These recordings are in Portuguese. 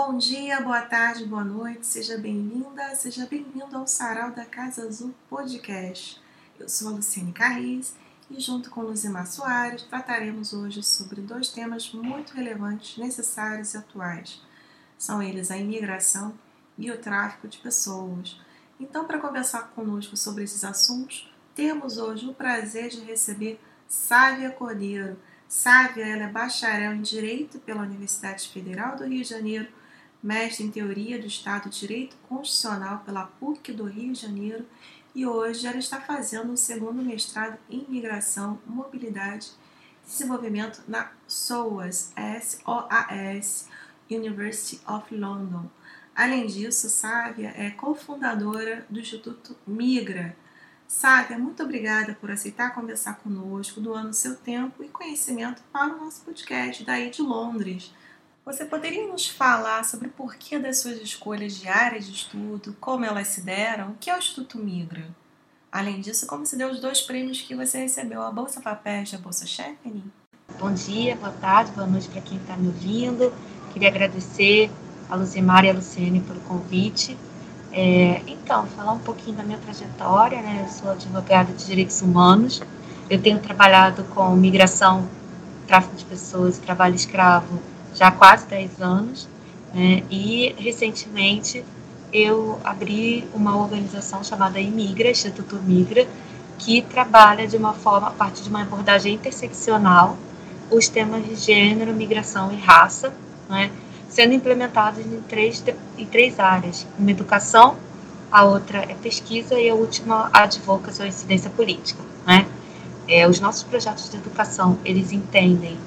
Bom dia, boa tarde, boa noite, seja bem-vinda, seja bem-vindo ao Sarau da Casa Azul Podcast. Eu sou a Luciene Carris e, junto com Luzimar Soares, trataremos hoje sobre dois temas muito relevantes, necessários e atuais. São eles a imigração e o tráfico de pessoas. Então, para conversar conosco sobre esses assuntos, temos hoje o prazer de receber Sávia Cordeiro. Sávia ela é bacharel em Direito pela Universidade Federal do Rio de Janeiro mestre em Teoria do Estado de Direito Constitucional pela PUC do Rio de Janeiro e hoje ela está fazendo o um segundo mestrado em Migração, Mobilidade e Desenvolvimento na SOAS, S-O-A-S, University of London. Além disso, Sávia é cofundadora do Instituto Migra. Sávia, muito obrigada por aceitar conversar conosco, doando seu tempo e conhecimento para o nosso podcast daí de Londres. Você poderia nos falar sobre o porquê das suas escolhas de área de estudo, como elas se deram, o que é o Instituto Migra? Além disso, como se deu os dois prêmios que você recebeu, a Bolsa Papés e a Bolsa Chevening? Bom dia, boa tarde, boa noite para quem está me ouvindo. Queria agradecer a Luzimar e a Luciene pelo convite. É, então, falar um pouquinho da minha trajetória, né? Eu sou advogada de direitos humanos. Eu tenho trabalhado com migração, tráfico de pessoas trabalho escravo já há quase 10 anos, né, e recentemente eu abri uma organização chamada Imigra, Instituto Migra, que trabalha de uma forma, a partir de uma abordagem interseccional, os temas de gênero, migração e raça, né, sendo implementados em três, em três áreas: uma educação, a outra é pesquisa e a última a advocacy ou incidência política. Né? É, os nossos projetos de educação eles entendem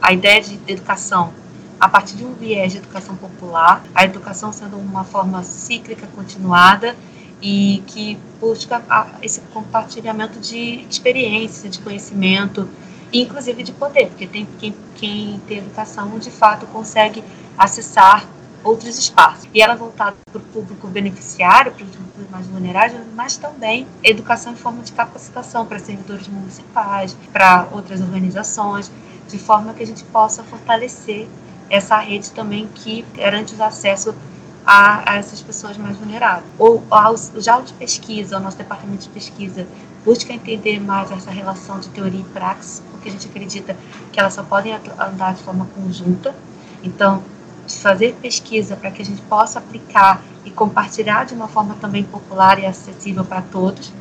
a ideia de educação a partir de um viés de educação popular, a educação sendo uma forma cíclica, continuada e que busca esse compartilhamento de experiência, de conhecimento, inclusive de poder, porque tem quem, quem tem educação de fato consegue acessar outros espaços. E ela é voltada para o público beneficiário, para os grupos mais vulneráveis, mas também educação em forma de capacitação para servidores municipais, para outras organizações, de forma que a gente possa fortalecer essa rede também que garante o acesso a, a, essas pessoas mais vulneráveis. Ou já o de pesquisa, o nosso departamento de pesquisa busca entender mais essa relação de teoria e praxis, porque a gente acredita que elas só podem andar de forma conjunta. Então, fazer pesquisa para que a gente possa aplicar e compartilhar de uma forma também popular e acessível para todos.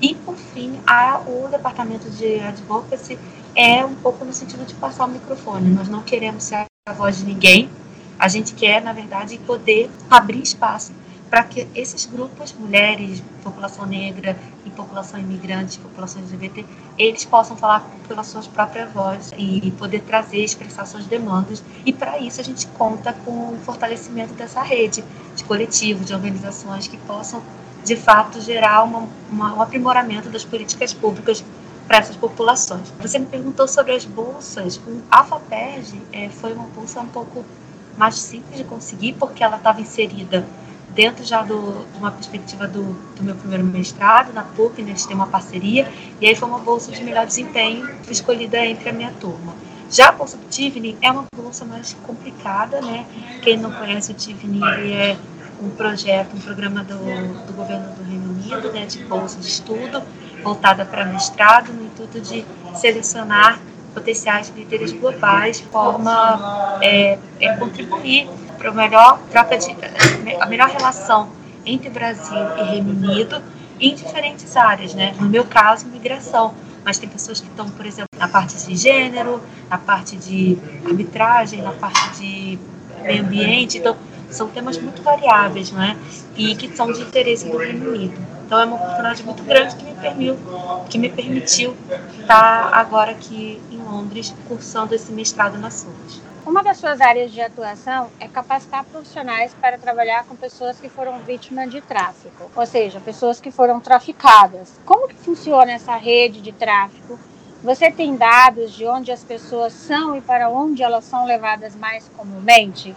E, por fim, a, o departamento de advocacy é um pouco no sentido de passar o microfone. Nós não queremos ser a voz de ninguém. A gente quer, na verdade, poder abrir espaço para que esses grupos, mulheres, população negra e população imigrante, população LGBT, eles possam falar pelas suas próprias vozes e poder trazer, expressar suas demandas. E para isso a gente conta com o fortalecimento dessa rede de coletivos, de organizações que possam, de fato, gerar uma, uma, um aprimoramento das políticas públicas para essas populações. Você me perguntou sobre as bolsas. A FAPERJ é, foi uma bolsa um pouco mais simples de conseguir, porque ela estava inserida dentro já do, de uma perspectiva do, do, meu primeiro mestrado na PUC, né, a gente tem uma parceria, e aí foi uma bolsa de melhor desempenho escolhida entre a minha turma. Já a bolsa do Tivni é uma bolsa mais complicada, né? Quem não conhece o Tivni, ele é um projeto, um programa do, do governo do Reino Unido, né, de bolsa de estudo, voltada para mestrado, no intuito de selecionar potenciais líderes globais, de forma é, é contribuir para a melhor troca de a melhor relação entre Brasil e Reino Unido em diferentes áreas, né? No meu caso, migração, mas tem pessoas que estão, por exemplo, na parte de gênero, na parte de arbitragem, na parte de meio ambiente, então são temas muito variáveis, né? E que são de interesse do Reino Unido. Então é uma oportunidade muito grande que me permitiu, que me permitiu estar agora aqui em Londres cursando esse mestrado na SUS. Uma das suas áreas de atuação é capacitar profissionais para trabalhar com pessoas que foram vítimas de tráfico, ou seja, pessoas que foram traficadas. Como que funciona essa rede de tráfico? Você tem dados de onde as pessoas são e para onde elas são levadas mais comumente?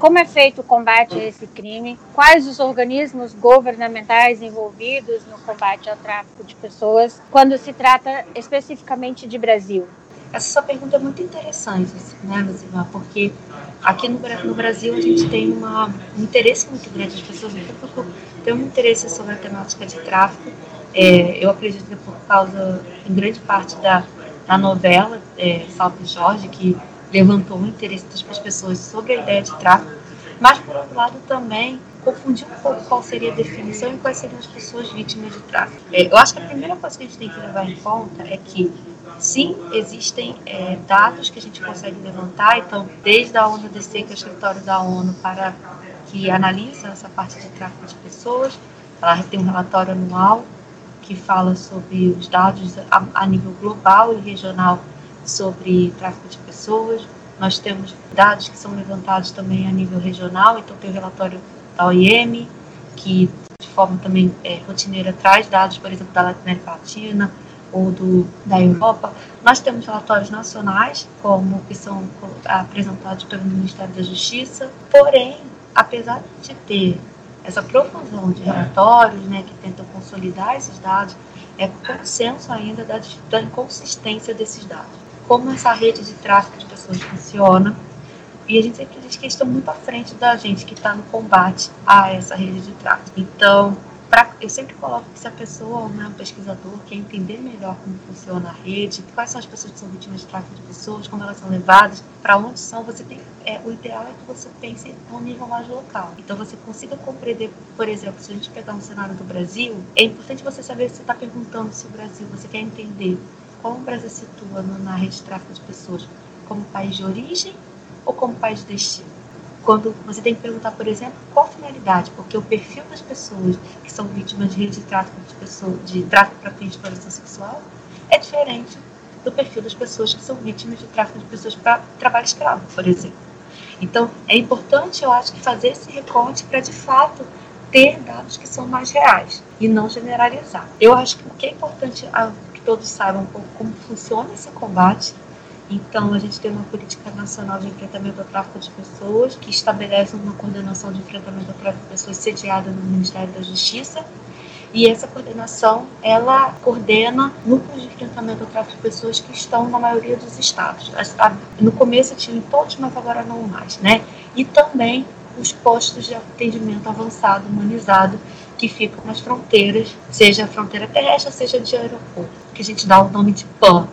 Como é feito o combate a esse crime? Quais os organismos governamentais envolvidos no combate ao tráfico de pessoas, quando se trata especificamente de Brasil? Essa sua pergunta é muito interessante, né, Luzimar? Porque aqui no, no, Brasil a gente tem uma, um interesse muito grande, as pessoas têm um interesse sobre a temática de tráfico. É, eu acredito que é por causa, em grande parte, da, da novela é, Salve Jorge, que levantou o interesse das pessoas sobre a ideia de tráfico, mas, por outro lado, também confundir um pouco qual seria a definição e quais seriam as pessoas vítimas de tráfico. É, eu acho que a primeira coisa que a gente tem que levar em conta é que Sim, existem é, dados que a gente consegue levantar, então, desde a ONU-DC, que é o escritório da ONU, para que analisa essa parte de tráfico de pessoas, ela tem um relatório anual que fala sobre os dados a, a nível global e regional sobre tráfico de pessoas. Nós temos dados que são levantados também a nível regional, então tem o relatório da OIM, que de forma também é, rotineira traz dados, por exemplo, da América Latina, ou do, da Europa, nós temos relatórios nacionais, como que são apresentados pelo Ministério da Justiça, porém, apesar de ter essa profusão de relatórios né, que tentam consolidar esses dados, é consenso ainda da, da inconsistência desses dados. Como essa rede de tráfico de pessoas funciona, e a gente sempre diz que eles estão muito à frente da gente que está no combate a essa rede de tráfico. Então, pra, eu sempre coloco que se a pessoa, né, um pesquisador, quer entender melhor como funciona a rede, quais são as pessoas que são vítimas de tráfico de pessoas, como elas são levadas, para onde são, você tem, é, o ideal é que você pense no nível mais local. Então você consiga compreender, por exemplo, se a gente pegar um cenário do Brasil, é importante você saber se você está perguntando se o Brasil, você quer entender Brasil se situa na rede de tráfico de pessoas, como país de origem ou como país de destino quando você tem que perguntar, por exemplo, qual finalidade, porque o perfil das pessoas que são vítimas de rede de tráfico de pessoas, de tráfico para fins de exploração sexual, é diferente do perfil das pessoas que são vítimas de tráfico de pessoas para trabalho escravo, por exemplo. Então, é importante, eu acho, que fazer esse recorte para, de fato, ter dados que são mais reais e não generalizar. Eu acho que o que é importante todos saibam pouco como funciona esse combate então, a gente tem uma política nacional de enfrentamento ao tráfico de pessoas, que estabelece uma coordenação de enfrentamento ao tráfico de pessoas sediada no Ministério da Justiça. E essa coordenação, ela coordena núcleos de enfrentamento ao tráfico de pessoas que estão na maioria dos estados. No começo tinha em todos, mas agora não mais, né? E também os postos de atendimento avançado, humanizado, que ficam nas fronteiras, seja a fronteira terrestre, seja de aeroporto, que a gente dá o nome de PAN,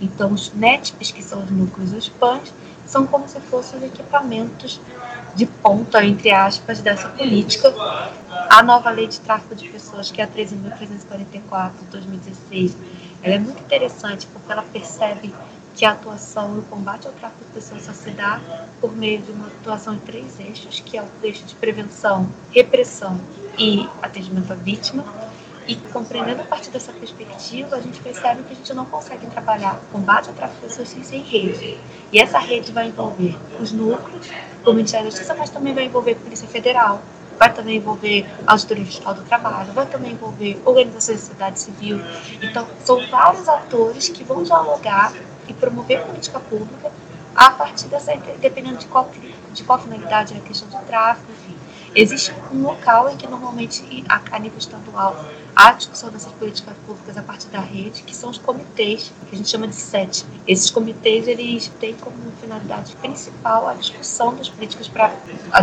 então, os NETPs, que são os núcleos os PANs, são como se fossem os equipamentos de ponta, entre aspas, dessa política. A nova lei de tráfico de pessoas, que é a 13.344 de 2016, ela é muito interessante porque ela percebe que a atuação no combate ao tráfico de pessoas só se dá por meio de uma atuação em três eixos, que é o eixo de prevenção, repressão e atendimento à vítima, e compreendendo a partir dessa perspectiva, a gente percebe que a gente não consegue trabalhar combate ao tráfico de pessoas sem rede. E essa rede vai envolver os núcleos do Ministério da Justiça, mas também vai envolver a Polícia Federal, vai também envolver Auditoria Fiscal do Trabalho, vai também envolver organizações da sociedade civil. Então, são vários atores que vão dialogar e promover política pública a partir dessa, dependendo de qual, de qual finalidade é a questão de tráfico, enfim. Existe um local em que normalmente, a, nível estadual, há discussão dessas políticas públicas a partir da rede, que são os comitês, que a gente chama de SET. Esses comitês, eles têm como finalidade principal a discussão das políticas para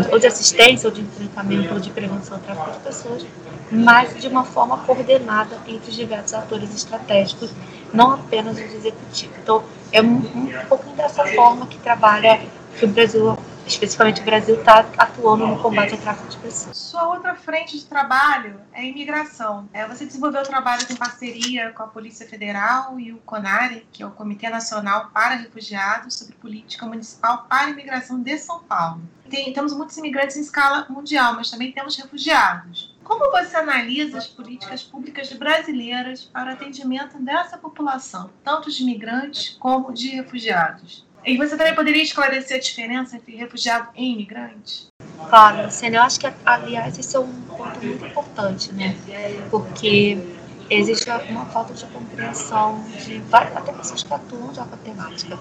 ou de assistência, ou de enfrentamento, ou de prevenção ao tráfico de pessoas, mas de uma forma coordenada entre os diversos atores estratégicos, não apenas os executivos. Então, é um, um pouquinho dessa forma que trabalha que o Brasil especificamente o Brasil, está atuando no combate ao tráfico de pessoas. Sua outra frente de trabalho é a imigração. É, você desenvolveu trabalhos em parceria com a Polícia Federal e o CONARE, que é o Comitê Nacional para Refugiados, sobre política municipal para a imigração de São Paulo. Tem, temos muitos imigrantes em escala mundial, mas também temos refugiados. Como você analisa as políticas públicas brasileiras para o atendimento dessa população, tanto de imigrantes como de refugiados? E você também poderia esclarecer a diferença entre refugiado e imigrante? Claro, Luciana, eu acho que, aliás, isso é um ponto muito importante, né? Porque existe uma falta de compreensão de várias, até pessoas que atuam já com a temática.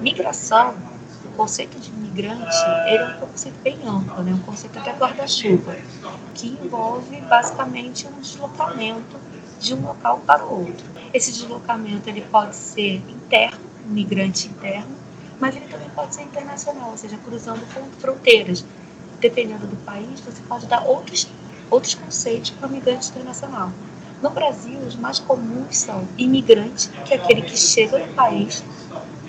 Migração, o conceito de migrante, ele é um conceito bem amplo, né? um conceito até guarda-chuva, que envolve basicamente um deslocamento de um local para o outro. Esse deslocamento ele pode ser interno migrante interno, mas ele também pode ser internacional, ou seja, cruzando fronteiras. Dependendo do país, você pode dar outros, outros conceitos para o migrante internacional. No Brasil, os mais comuns são imigrante, que é aquele que chega no país,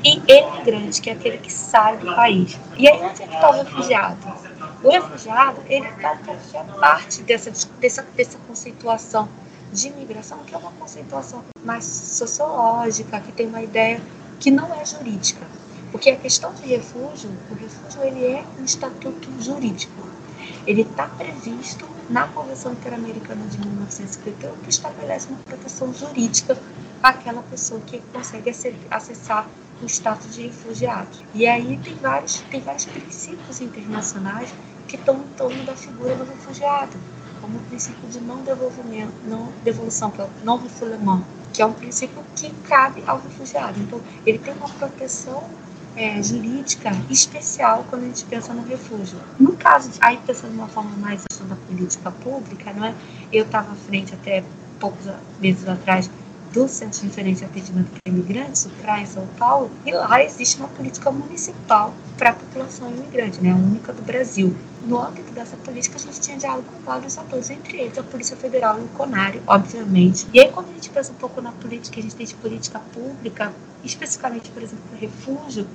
e emigrante, que é aquele que sai do país. E aí, onde é que está o refugiado? O refugiado, ele está é parte dessa, dessa, dessa conceituação de imigração, que é uma conceituação mais sociológica, que tem uma ideia que não é jurídica. Porque a questão de refúgio, o refúgio ele é um estatuto jurídico. Ele está previsto na Convenção Interamericana de 1951, que estabelece uma proteção jurídica àquela pessoa que consegue acessar o status de refugiado. E aí tem vários, tem vários princípios internacionais que estão em torno da figura do refugiado, como o princípio de não devolvimento, não devolução, não refoulement, que é um princípio que cabe ao refugiado. Então, ele tem uma proteção é, jurídica especial quando a gente pensa no refúgio. No caso, aí pensando de uma forma mais da política pública, não é? Eu estava à frente até poucos meses atrás do Centro de Referência de Atendimento para Imigrantes, o CRA em São Paulo, e lá existe uma política municipal para a população imigrante, né, única do Brasil. No âmbito dessa política, a gente tinha diálogo com vários atores, entre eles a Polícia Federal e o CONARE, obviamente. E aí, quando a gente pensa um pouco na política, a gente tem de política pública, especificamente, por exemplo, refúgio,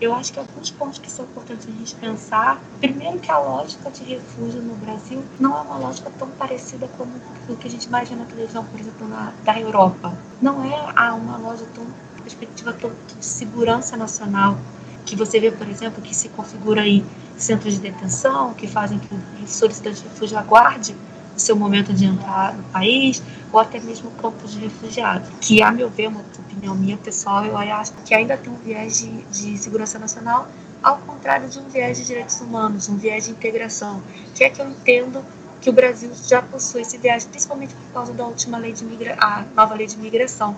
eu acho que alguns pontos que são importantes a gente pensar. Primeiro, que a lógica de refúgio no Brasil não é uma lógica tão parecida como o que a gente imagina na televisão, por exemplo, na, da Europa. Não é ah, uma lógica tão perspectiva tão de segurança nacional que você vê, por exemplo, que se configura aí centros de detenção que fazem que o solicitante de refúgio aguarde o seu momento de entrar no país, ou até mesmo campos de refugiados, que, a meu ver, uma opinião minha pessoal, eu acho que ainda tem um viés de, de segurança nacional, ao contrário de um viés de direitos humanos, um viés de integração, que é que eu entendo que o Brasil já possui esse viés, principalmente por causa da última lei de migra a nova lei de imigração,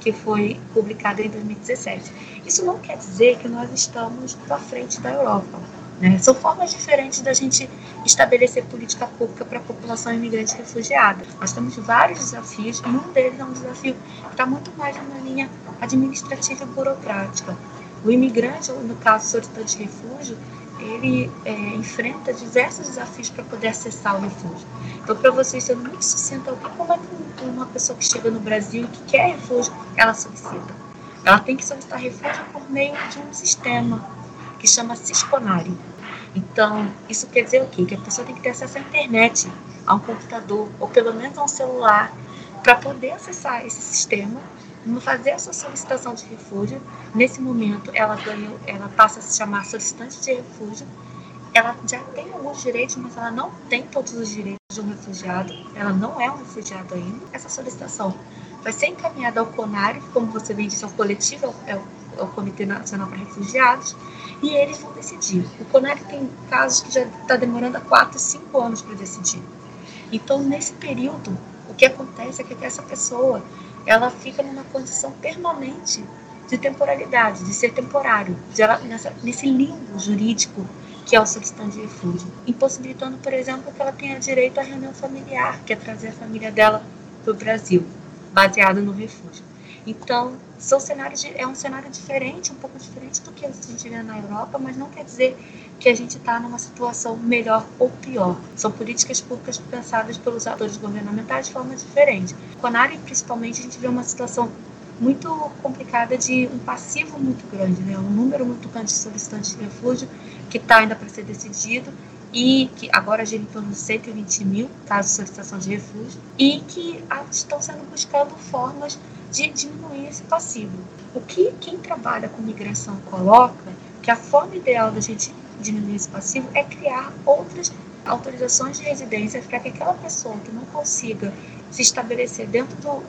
que foi publicada em 2017. Isso não quer dizer que nós estamos à frente da Europa. Né? São formas diferentes da gente estabelecer política pública para a população imigrante refugiada. Nós temos vários desafios e um deles é um desafio que está muito mais na linha administrativa e burocrática. O imigrante, ou no caso solicitante de refúgio, ele é, enfrenta diversos desafios para poder acessar o refúgio. Então, para vocês serem muito sucinta, como é que uma pessoa que chega no Brasil e que quer refúgio, ela solicita? Ela tem que solicitar refúgio por meio de um sistema que chama Cisconari. Então, isso quer dizer o quê? Que a pessoa tem que ter acesso à internet, a um computador, ou pelo menos a um celular, para poder acessar esse sistema, fazer a sua solicitação de refúgio. Nesse momento, ela, ganha, ela passa a se chamar solicitante de refúgio. Ela já tem alguns direitos, mas ela não tem todos os direitos de um refugiado. Ela não é um refugiado ainda. Essa solicitação vai ser encaminhada ao CONARE, como você bem disse, é o coletivo, é o ao Comitê Nacional para Refugiados, e eles vão decidir. O CONAC tem casos que já está demorando há 4, 5 anos para decidir. Então, nesse período, o que acontece é que essa pessoa ela fica numa condição permanente de temporalidade, de ser temporário, de ela, nessa, nesse limbo jurídico que é o solicitante de refúgio, impossibilitando, por exemplo, que ela tenha direito à reunião familiar, que é trazer a família dela para o Brasil, baseada no refúgio. Então, são cenários de, é um cenário diferente, um pouco diferente do que a gente vê na Europa, mas não quer dizer que a gente está numa situação melhor ou pior. São políticas públicas pensadas pelos atores governamentais de forma diferente. Com a área, principalmente, a gente vê uma situação muito complicada de um passivo muito grande, né? um número muito grande de solicitantes de refúgio que está ainda para ser decidido e que agora gira em torno de 120 mil casos de solicitação de refúgio e que estão sendo buscando formas de diminuir esse passivo. O que quem trabalha com migração coloca que a forma ideal da gente diminuir esse passivo é criar outras autorizações de residência para que aquela pessoa que não consiga se estabelecer dentro do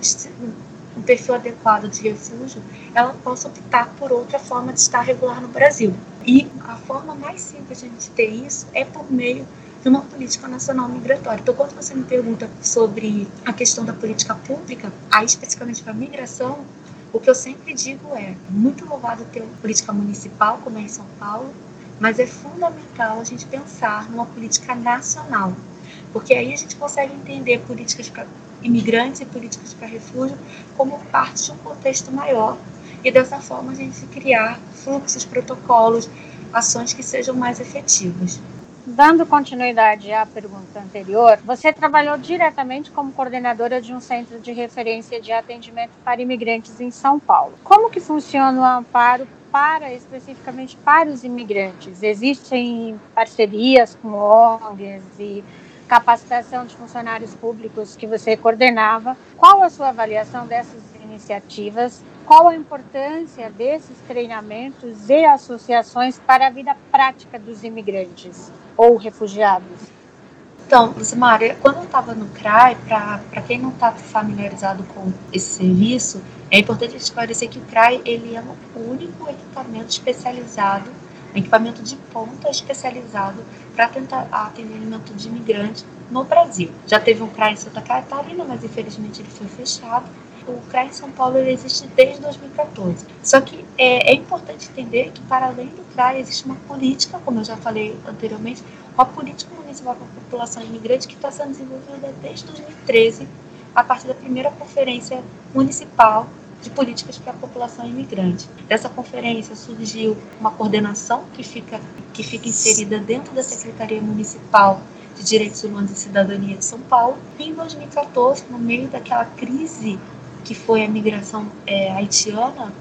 um perfil adequado de refúgio, ela possa optar por outra forma de estar regular no Brasil. E a forma mais simples de a gente ter isso é por meio de uma política nacional migratória. Então, quando você me pergunta sobre a questão da política pública, aí especificamente para a migração, o que eu sempre digo é muito louvado ter uma política municipal, como é em São Paulo, mas é fundamental a gente pensar numa política nacional, porque aí a gente consegue entender políticas para imigrantes e políticas para refúgio como parte de um contexto maior e dessa forma a gente criar fluxos, protocolos, ações que sejam mais efetivas. Dando continuidade à pergunta anterior, você trabalhou diretamente como coordenadora de um centro de referência de atendimento para imigrantes em São Paulo. Como que funciona o amparo para especificamente para os imigrantes? Existem parcerias com ONGs e capacitação de funcionários públicos que você coordenava. Qual a sua avaliação dessas iniciativas qual a importância desses treinamentos e associações para a vida prática dos imigrantes ou refugiados? Então, Lucimária, quando eu estava no CRAI, para quem não está familiarizado com esse serviço, é importante esclarecer que o CRAI ele é o único equipamento especializado, equipamento de ponta especializado para tentar atendimento de imigrantes no Brasil. Já teve um CRAI em Santa Catarina, mas infelizmente ele foi fechado o CRAE em São Paulo existe desde 2014. Só que é, é, importante entender que, para além do CRAE, existe uma política, como eu já falei anteriormente, uma política municipal para a população imigrante que está sendo desenvolvida desde 2013, a partir da primeira conferência municipal de políticas para a população imigrante. Dessa conferência surgiu uma coordenação que fica, que fica inserida dentro da Secretaria Municipal de Direitos Humanos e Cidadania de São Paulo. E em 2014, no meio daquela crise que foi a migração é, haitiana,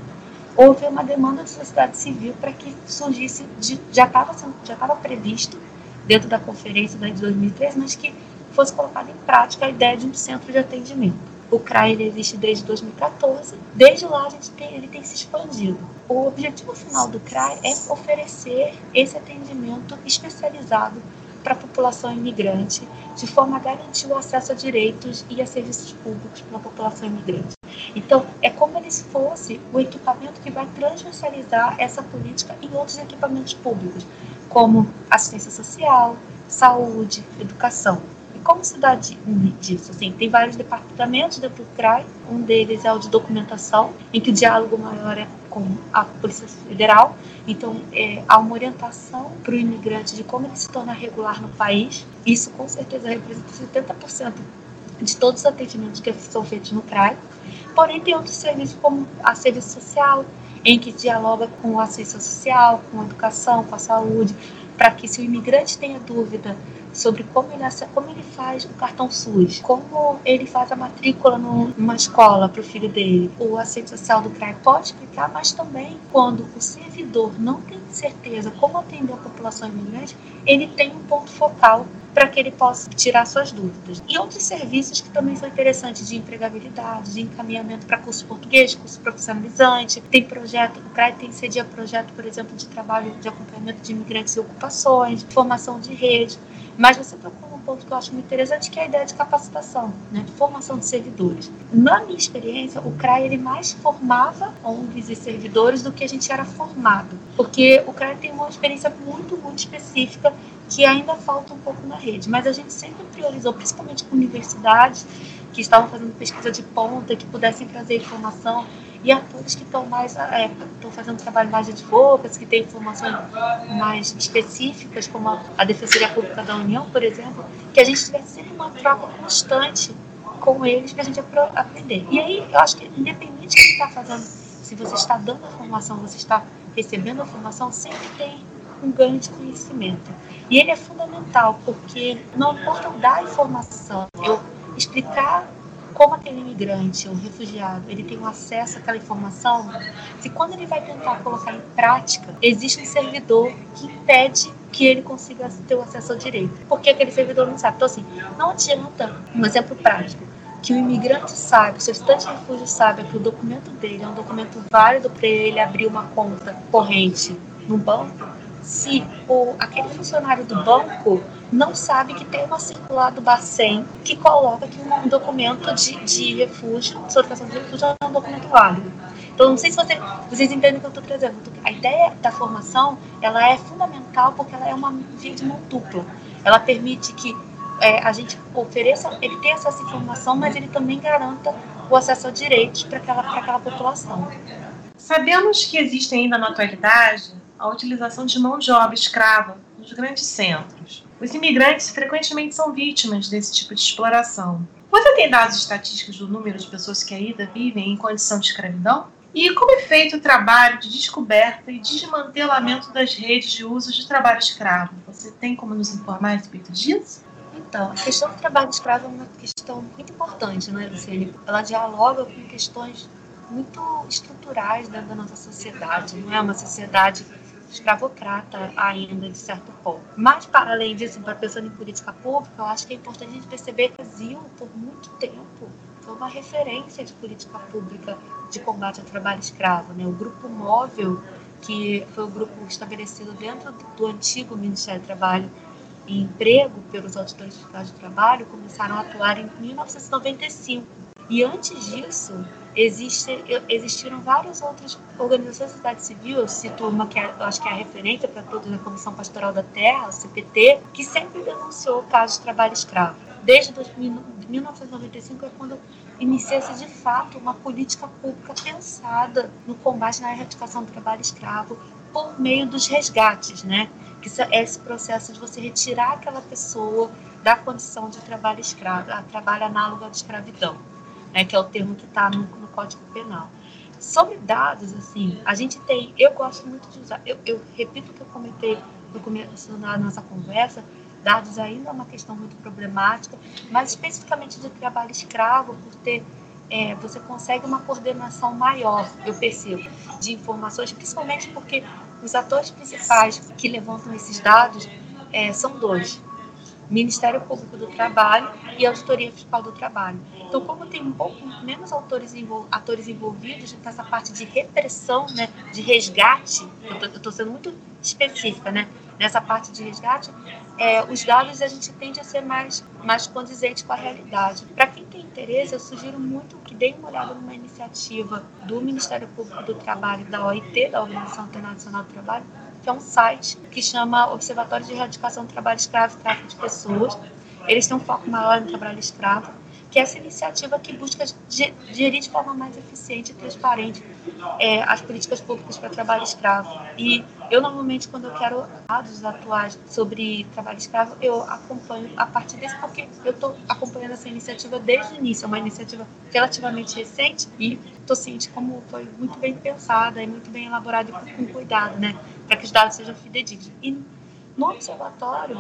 houve uma demanda da sociedade civil para que surgisse, de, já estava já estava previsto dentro da conferência de 2013, mas que fosse colocada em prática a ideia de um centro de atendimento. O CRAI ele existe desde 2014, desde lá a gente tem, ele tem se expandido. O objetivo final do CRAI é oferecer esse atendimento especializado para a população imigrante, de forma a garantir o acesso a direitos e a serviços públicos para a população imigrante. Então, é como se fosse o equipamento que vai transversalizar essa política em outros equipamentos públicos, como assistência social, saúde, educação. E como se dá disso? Assim, tem vários departamentos dentro do CRAI, um deles é o de documentação, em que o diálogo maior é com a Polícia Federal, então, é, há uma orientação para o imigrante de como ele se torna regular no país. Isso, com certeza, representa 70% de todos os atendimentos que são feitos no CRAI. Porém, tem outros serviços, como a serviço social, em que dialoga com a assistência social, com a educação, com a saúde, para que se o imigrante tenha dúvida sobre como ele, como ele faz o cartão SUS, como ele faz a matrícula numa escola para o filho dele. O assistente social do CRAE pode explicar, mas também quando o servidor não tem certeza como atender a população imigrante, ele tem um ponto focal para que ele possa tirar suas dúvidas. E outros serviços que também são interessantes de empregabilidade, de encaminhamento para curso português, curso profissionalizante. Tem projeto, o CRAE tem cedia projeto, por exemplo, de trabalho de acompanhamento de imigrantes e ocupações, formação de rede. Mas você num ponto que eu acho muito interessante, que é a ideia de capacitação, né, de formação de servidores. Na minha experiência, o CRAE ele mais formava ONGs e servidores do que a gente era formado, porque o CRAE tem uma experiência muito, muito específica que ainda falta um pouco na rede, mas a gente sempre priorizou, principalmente com universidades que estavam fazendo pesquisa de ponta, que pudessem trazer informação e atores que estão mais é, estão fazendo trabalho mais de advogados, que têm informações mais específicas, como a, a Defensoria Pública da União, por exemplo, que a gente tivesse sempre uma troca constante com eles para a gente aprender. E aí, eu acho que independente de quem está fazendo, se você está dando a formação, você está recebendo a formação, sempre tem um ganho de conhecimento. E ele é fundamental, porque não importa dar informação, eu explicar como aquele imigrante ou refugiado ele tem um acesso àquela informação, se quando ele vai tentar colocar em prática, existe um servidor que impede que ele consiga ter o acesso ao direito. Porque aquele servidor não sabe. Então, assim, não adianta, um exemplo prático, que o imigrante sabe, o solicitante de refúgio sabe que o documento dele é um documento válido para ele abrir uma conta corrente no banco, se o, aquele funcionário do banco não sabe que tem uma circular do Bacen que coloca que um documento de, de refúgio, solicitação de refúgio, é um documento válido. Então, não sei se você, vocês entendem o que eu estou trazendo. A ideia da formação, ela é fundamental porque ela é uma via de mão dupla. Ela permite que é, a gente ofereça, ele tenha acesso à informação, mas ele também garanta o acesso a direitos para aquela, aquela população. Sabemos que existe ainda na atualidade a utilização de mão de obra escrava nos grandes centros. Os imigrantes frequentemente são vítimas desse tipo de exploração. Você tem dados estatísticos do número de pessoas que ainda vivem em condição de escravidão? E como é feito o trabalho de descoberta e desmantelamento das redes de uso de trabalho escravo? Você tem como nos informar a respeito disso? Então, a questão do trabalho escravo é uma questão muito importante, né, Luciane? Ela dialoga com questões muito estruturais dentro da nossa sociedade. Não é uma sociedade escravocrata ainda, de certo ponto. Mas, para além disso, para pensando em política pública, eu acho que é importante a gente perceber que o Brasil, por muito tempo, foi uma referência de política pública de combate ao trabalho escravo. Né? O Grupo Móvel, que foi o grupo estabelecido dentro do antigo Ministério do Trabalho e Emprego pelos auditores fiscais de trabalho, começaram a atuar em 1995. E antes disso, existe, existiram várias outras organizações da sociedade civil, eu cito uma que é, eu acho que é a referência para todos, a Comissão Pastoral da Terra, a CPT, que sempre denunciou casos de trabalho escravo. Desde 1995 é quando inicia-se de fato uma política pública pensada no combate na erradicação do trabalho escravo por meio dos resgates, né? Que é esse processo de você retirar aquela pessoa da condição de trabalho escravo, a trabalho análogo à escravidão, né? Que é o termo que está no, no Código Penal. Sobre dados, assim, a gente tem, eu gosto muito de usar, eu, eu repito o que eu comentei no começo da nossa conversa, dados ainda é uma questão muito problemática, mas especificamente de trabalho escravo, por ter é, você consegue uma coordenação maior, eu percebo, de informações, principalmente porque os atores principais que levantam esses dados é, são dois: Ministério Público do Trabalho e Auditoria Fiscal do Trabalho. Então, como tem um pouco menos autores atores envolvidos nessa parte de repressão, né, de resgate, eu estou sendo muito específica, né, nessa parte de resgate, é, os dados a gente tende a ser mais, mais condizente com a realidade. Para quem tem interesse, eu sugiro muito que dê uma olhada numa iniciativa do Ministério Público do Trabalho, da OIT, da Organização Internacional do Trabalho, que é um site que chama Observatório de Erradicação do Trabalho Escravo e Tráfico de Pessoas. Eles têm um foco maior no trabalho escravo que essa iniciativa que busca gerir de forma mais eficiente e transparente é, as políticas públicas para trabalho escravo. E eu, normalmente, quando eu quero dados atuais sobre trabalho escravo, eu acompanho a partir desse, porque eu estou acompanhando essa iniciativa desde o início. É uma iniciativa relativamente recente e estou ciente como foi muito bem pensada e muito bem elaborada e com cuidado, né? Para que os dados sejam fidedignos. E no observatório,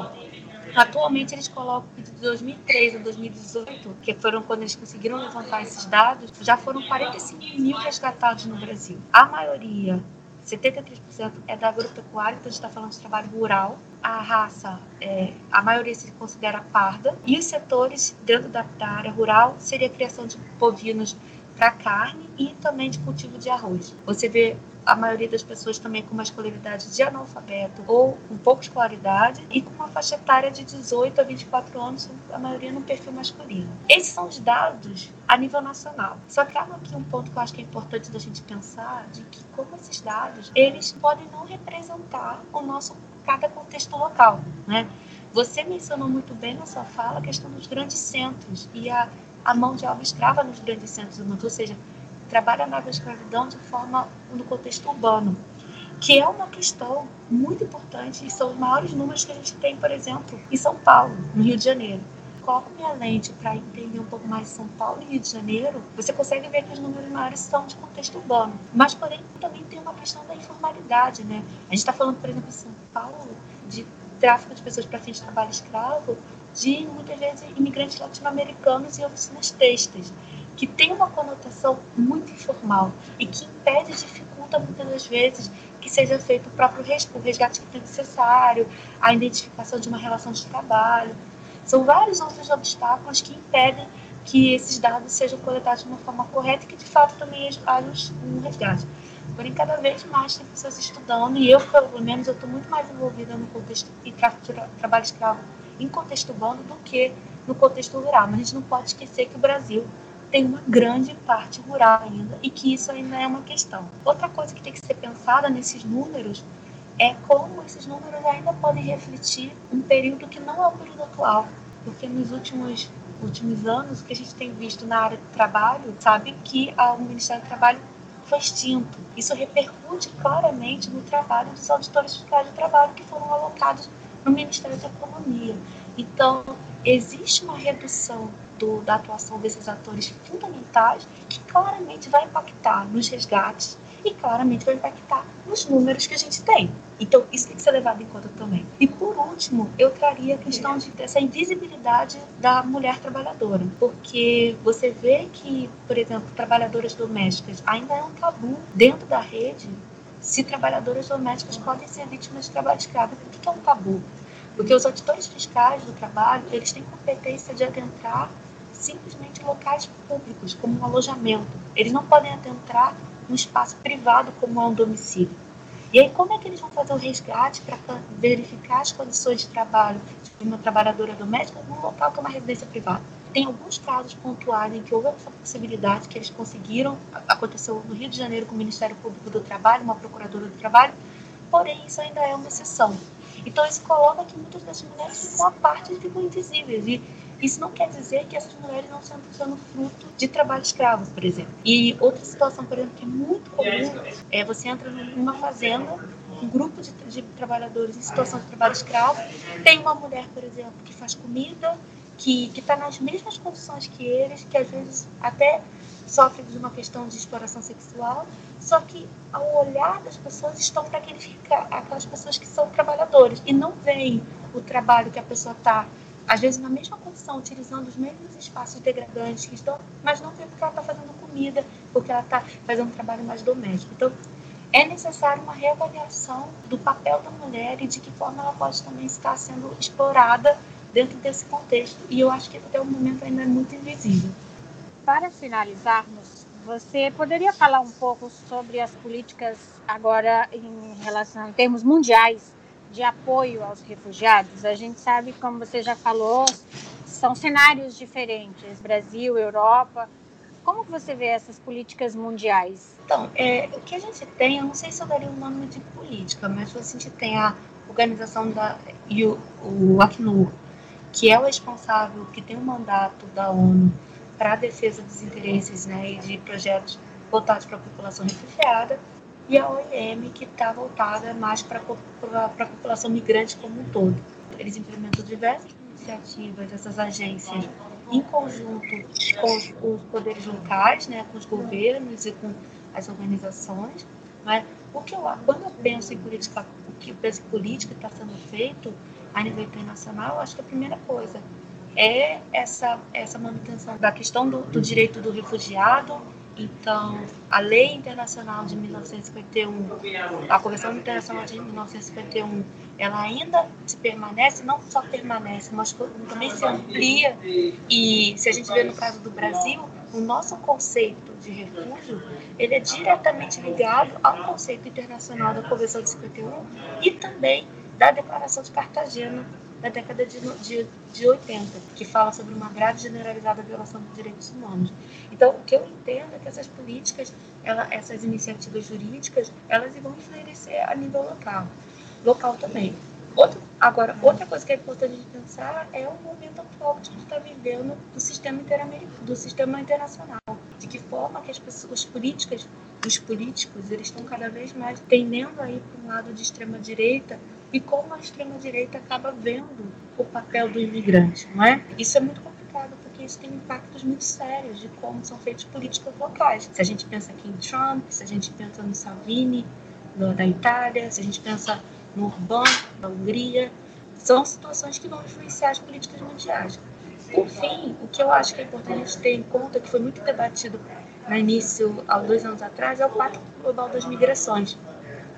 Atualmente eles colocam de 2003 a 2018, que foram quando eles conseguiram levantar esses dados, já foram 45 mil resgatados no Brasil. A maioria 73% é da agropecuária, então a gente está falando de trabalho rural. A raça, é, a maioria se considera parda. E os setores dentro da, da área rural seria a criação de bovinos para carne e também de cultivo de arroz. Você vê a maioria das pessoas também com uma escolaridade de analfabeto ou com pouca escolaridade e com uma faixa etária de 18 a 24 anos, a maioria no perfil masculino. Esses são os dados a nível nacional. Só que há aqui um ponto que eu acho que é importante da gente pensar de que como esses dados, eles podem não representar o nosso cada contexto local, né? Você mencionou muito bem na sua fala a questão dos grandes centros e a, a mão de obra escrava nos grandes centros mundo, ou seja, trabalha na escravidão de forma no contexto urbano, que é uma questão muito importante e são os maiores números que a gente tem, por exemplo, em São Paulo, no Rio de Janeiro. Coloco minha lente para entender um pouco mais São Paulo e Rio de Janeiro, você consegue ver que os números maiores são de contexto urbano. Mas, porém, também tem uma questão da informalidade, né? A gente está falando, por exemplo, em São Paulo, de tráfico de pessoas para fim de trabalho escravo, de muitas vezes imigrantes latino-americanos e oficinas têxteis que tem uma conotação muito informal e que impede e dificulta muitas das vezes que seja feito o próprio resgate que é necessário, a identificação de uma relação de trabalho. São vários outros obstáculos que impedem que esses dados sejam coletados de uma forma correta e que de fato também haja um resgate. Porém, cada vez mais tem pessoas estudando, e eu, pelo menos, eu estou muito mais envolvida no contexto de trabalho escravo em contexto urbano do que no contexto rural. Mas a gente não pode esquecer que o Brasil tem uma grande parte rural ainda e que isso ainda é uma questão. Outra coisa que tem que ser pensada nesses números é como esses números ainda podem refletir um período que não é o período atual, porque nos últimos últimos anos o que a gente tem visto na área do trabalho sabe que o Ministério do Trabalho foi extinto. Isso repercute claramente no trabalho dos auditores fiscais de trabalho que foram alocados no Ministério da Economia. Então, existe uma redução do, da atuação desses atores fundamentais que claramente vai impactar nos resgates e claramente vai impactar nos números que a gente tem. Então, isso tem que ser levado em conta também. E por último, eu traria a questão de, invisibilidade da mulher trabalhadora, porque você vê que, por exemplo, trabalhadoras domésticas ainda é um tabu dentro da rede se trabalhadoras domésticas podem ser vítimas de trabalho escravo. Por que é um tabu? Porque os auditores fiscais do trabalho, eles têm competência de adentrar simplesmente locais públicos, como um alojamento. Eles não podem adentrar um espaço privado como é um domicílio. E aí, como é que eles vão fazer o resgate para verificar as condições de trabalho de uma trabalhadora doméstica num local que é uma residência privada? Tem alguns casos pontuais em que houve essa possibilidade que eles conseguiram, aconteceu no Rio de Janeiro com o Ministério Público do Trabalho, uma procuradora do trabalho, porém isso ainda é uma exceção. Então isso coloca que muitas dessas mulheres ficam à parte e ficam invisíveis. E isso não quer dizer que essas mulheres não estão sendo fruto de trabalho escravo, por exemplo. E outra situação, por exemplo, que é muito comum é você entra numa fazenda, um grupo de, de trabalhadores em situação de trabalho escravo, tem uma mulher, por exemplo, que faz comida, que está nas mesmas condições que eles, que às vezes até sofre de uma questão de exploração sexual, só que ao olhar das pessoas estão para aquelas pessoas que são trabalhadores e não veem o trabalho que a pessoa está às vezes na mesma condição, utilizando os mesmos espaços degradantes que estão, mas não porque ela está fazendo comida, porque ela está fazendo um trabalho mais doméstico. Então, é necessário uma reavaliação do papel da mulher e de que forma ela pode também estar sendo explorada dentro desse contexto. E eu acho que até o momento ainda é muito invisível. Para finalizarmos, você poderia falar um pouco sobre as políticas agora em relação, em termos mundiais, de apoio aos refugiados, a gente sabe, como você já falou, são cenários diferentes, Brasil, Europa. Como que você vê essas políticas mundiais? Então, é, o que a gente tem, eu não sei se eu daria o nome de política, mas a gente tem a organização da e o, o Acnur, que é o responsável, que tem o um mandato da ONU para a defesa dos interesses né, e de projetos voltados para a população refugiada, e a OIM, que está voltada mais para a população migrante como um todo. Eles implementam diversas iniciativas, essas agências, em conjunto com os, os poderes locais, né, com os governos e com as organizações. Mas o que eu, quando eu penso em política, o que eu penso em política está sendo feito a nível internacional, acho que a primeira coisa é essa, essa manutenção da questão do, do direito do refugiado então, a Lei Internacional de 1951, a Convenção Internacional de 1951, ela ainda se permanece, não só permanece, mas também se amplia. E se a gente vê no caso do Brasil, o nosso conceito de refúgio, ele é diretamente ligado ao conceito internacional da Convenção de 51 e também da Declaração de Cartagena da década de, de, de 80, que fala sobre uma grave generalizada violação dos direitos humanos. Então, o que eu entendo é que essas políticas, ela, essas iniciativas jurídicas, elas vão influenciar a nível local, local também. Outro, agora, outra coisa que é importante gente pensar é o momento atual que a gente está vivendo do sistema, do sistema internacional. De que forma que as pessoas políticas, os políticos, eles estão cada vez mais tendendo a ir para um lado de extrema direita e como a extrema-direita acaba vendo o papel do imigrante, não é? Isso é muito complicado porque isso tem impactos muito sérios de como são feitas políticas locais. Se a gente pensa aqui em Trump, se a gente pensa no Salvini, no, da Itália, se a gente pensa no Orbán, da Hungria, são situações que vão influenciar as políticas mundiais. Por fim, o que eu acho que é importante ter em conta, que foi muito debatido no início, há dois anos atrás, é o Pacto Global das Migrações,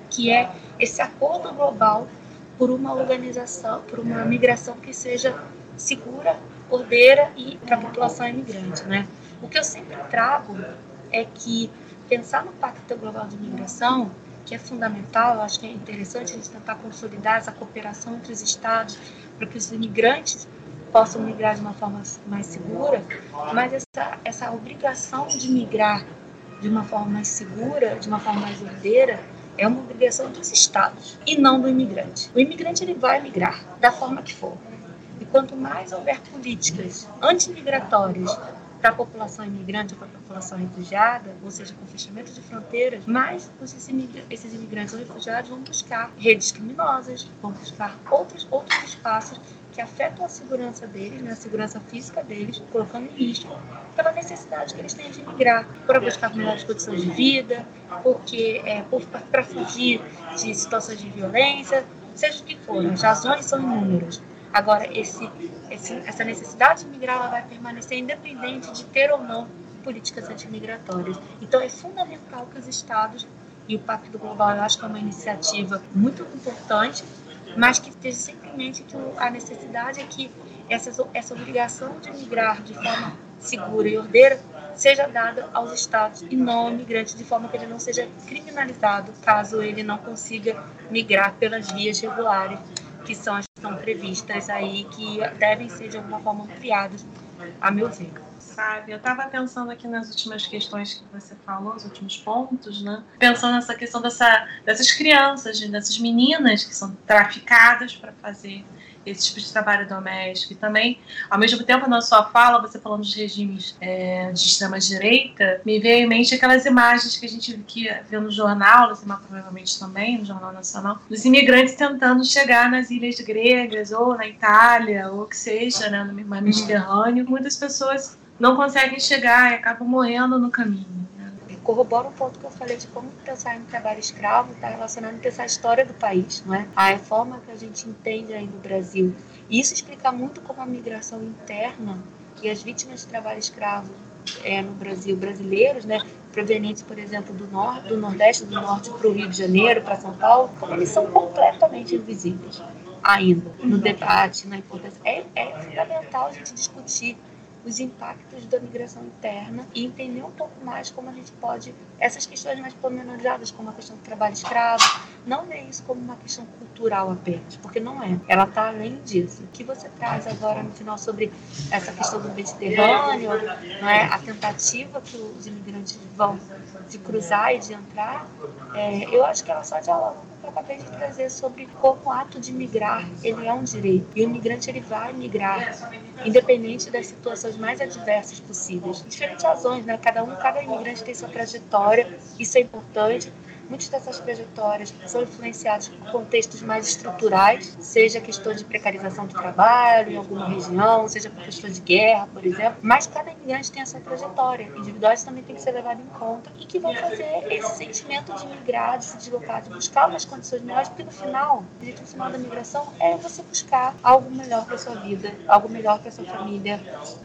que é esse acordo global por uma organização, por uma migração que seja segura, ordeira e para a população imigrante, né? O que eu sempre trago é que pensar no Pacto Global de Migração, que é fundamental, eu acho que é interessante a gente tentar consolidar essa cooperação entre os estados para que os imigrantes possam migrar de uma forma mais segura, mas essa, essa obrigação de migrar de uma forma mais segura, de uma forma mais ordeira, é uma obrigação dos estados e não do imigrante. O imigrante ele vai migrar da forma que for. E quanto mais houver políticas antimigratórias para a população imigrante ou para a população refugiada, ou seja, com fechamento de fronteiras, mais esses imigrantes ou refugiados vão buscar redes criminosas, vão buscar outros, outros espaços que afetam a segurança deles, né, a segurança física deles, colocando em risco pela necessidade que eles têm de migrar, para buscar melhores condições de vida, porque é, para fugir de situações de violência, seja o que for, as razões são inúmeras. Agora, esse, esse, essa necessidade de migrar ela vai permanecer independente de ter ou não políticas antimigratórias. Então, é fundamental que os Estados e o Pacto Global, eu acho que é uma iniciativa muito importante, mas que esteja sempre em mente que a necessidade é que essa, essa obrigação de migrar de forma segura e ordeira seja dada aos estados e não ao migrante, de forma que ele não seja criminalizado caso ele não consiga migrar pelas vias regulares que são as que estão previstas aí, que devem ser de alguma forma ampliadas, a meu ver sabe? Eu estava pensando aqui nas últimas questões que você falou, os últimos pontos, né? Pensando nessa questão dessa, dessas crianças, dessas meninas que são traficadas para fazer esse tipo de trabalho doméstico. E também, ao mesmo tempo, na sua fala, você falando dos regimes é, de extrema-direita, me veio em mente aquelas imagens que a gente que viu no jornal, Lucimar provavelmente também, no Jornal Nacional, dos imigrantes tentando chegar nas ilhas gregas, ou na Itália, ou que seja, né, no Mediterrâneo. Muitas pessoas não conseguem chegar e acabam morrendo no caminho. Né? Corrobora um ponto que eu falei de como pensar em trabalho escravo está relacionado com essa história do país, não é? A forma que a gente entende aí no Brasil. E isso explica muito como a migração interna e as vítimas de trabalho escravo é, no Brasil, brasileiros, né, provenientes, por exemplo, do norte, do nordeste, do norte para o Rio de Janeiro, para São Paulo, como eles são completamente invisíveis ainda no debate, na importância. É, é fundamental a gente discutir os impactos da migração interna e entender um pouco mais como a gente pode, essas questões mais pormenorizadas, como a questão do trabalho escravo, não ver isso como uma questão cultural apenas, porque não é. Ela está além disso. O que você traz agora no final sobre essa questão do Mediterrâneo, não é? a tentativa que os imigrantes vão de cruzar e de entrar, é, eu acho que ela só dialoga que eu acabei de trazer sobre como o ato de migrar ele é um direito e o imigrante ele vai migrar independente das situações mais adversas possíveis diferentes razões né cada um cada imigrante tem sua trajetória isso é importante Muitas dessas trajetórias são influenciadas por contextos mais estruturais, seja questão de precarização do trabalho em alguma região, seja por questão de guerra, por exemplo. Mas cada imigrante tem a sua trajetória. Individuais também tem que ser levado em conta e que vão fazer esse sentimento de migrar, de se deslocar, de buscar umas condições melhores, porque no final, o final da migração é você buscar algo melhor para sua vida, algo melhor para sua família.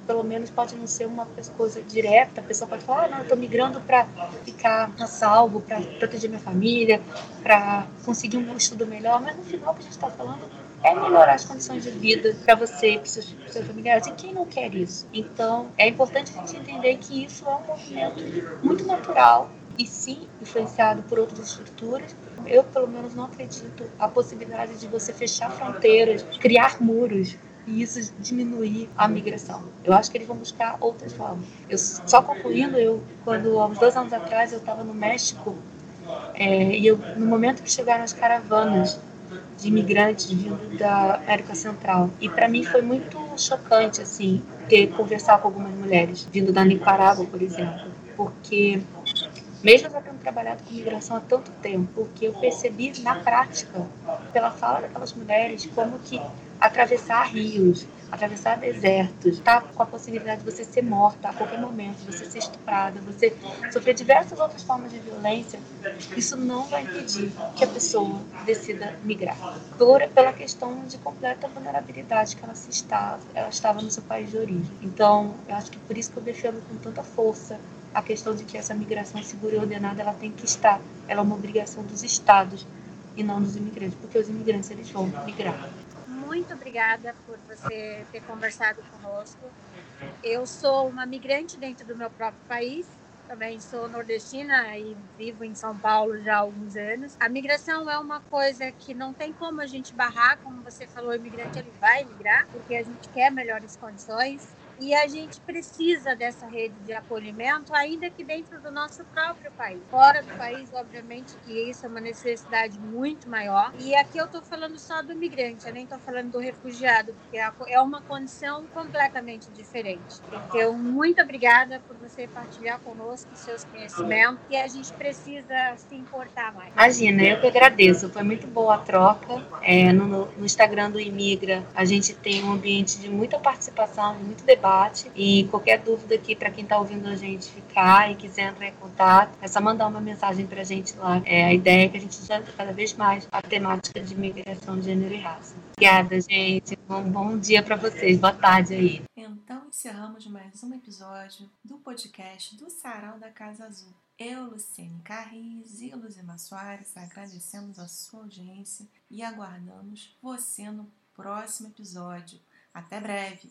Pelo menos pode não ser uma coisa direta, a pessoa pode falar, ah, não, eu estou migrando para ficar a salvo, para proteger minha família, para conseguir um estudo melhor, mas no final o que a gente está falando é melhorar as condições de vida para você para seus, seus familiares. E quem não quer isso? Então, é importante a gente entender que isso é um movimento muito natural e sim influenciado por outras estruturas. Eu, pelo menos, não acredito a possibilidade de você fechar fronteiras, criar muros e isso diminuir a migração. Eu acho que eles vão buscar outras formas. Eu só concluindo, eu quando há uns dois anos atrás eu estava no México é, e eu, no momento que chegaram as caravanas de imigrantes vindo da América Central, e para mim foi muito chocante assim ter conversar com algumas mulheres vindo da Nicarágua, por exemplo, porque mesmo já tendo trabalhado com migração há tanto tempo, porque eu percebi na prática, pela fala daquelas mulheres, como que atravessar rios, atravessar desertos, tá com a possibilidade de você ser morta a qualquer momento, você ser estuprada, você sofrer diversas outras formas de violência, isso não vai impedir que a pessoa decida migrar. Por, pela questão de completa vulnerabilidade que ela se estava, ela estava no seu país de origem. Então, eu acho que por isso que eu defendo com tanta força a questão de que essa migração segura e ordenada ela tem que estar, ela é uma obrigação dos estados e não dos imigrantes, porque os imigrantes eles vão migrar muito obrigada por você ter conversado conosco. Eu sou uma migrante dentro do meu próprio país. Também sou nordestina e vivo em São Paulo já há alguns anos. A migração é uma coisa que não tem como a gente barrar, como você falou, o imigrante ele vai migrar, porque a gente quer melhores condições E a gente precisa dessa rede de acolhimento, ainda que dentro do nosso próprio país. Fora do país, obviamente, que isso é uma necessidade muito maior. E aqui eu estou falando só do migrante, eu nem estou falando do refugiado, porque é uma condição completamente diferente. Então, muito obrigada por você partilhar conosco seus conhecimentos e a gente precisa se importar mais. Imagina, eu que agradeço. Foi muito boa a troca. É, no, no Instagram do Imigra, a gente tem um ambiente de muita participação, de muito debate. E qualquer dúvida aqui para quem está ouvindo a gente ficar e quiser entrar em contato, é só mandar uma mensagem para a gente lá. É, a ideia é que a gente já cada vez mais a temática de migração, gênero e raça. Obrigada, gente. Um bom dia para vocês. Boa tarde aí. Então encerramos mais um episódio do podcast do Sarau da Casa Azul. Eu, Luciene Carris e Luzima Soares agradecemos a sua audiência e aguardamos você no próximo episódio. Até breve!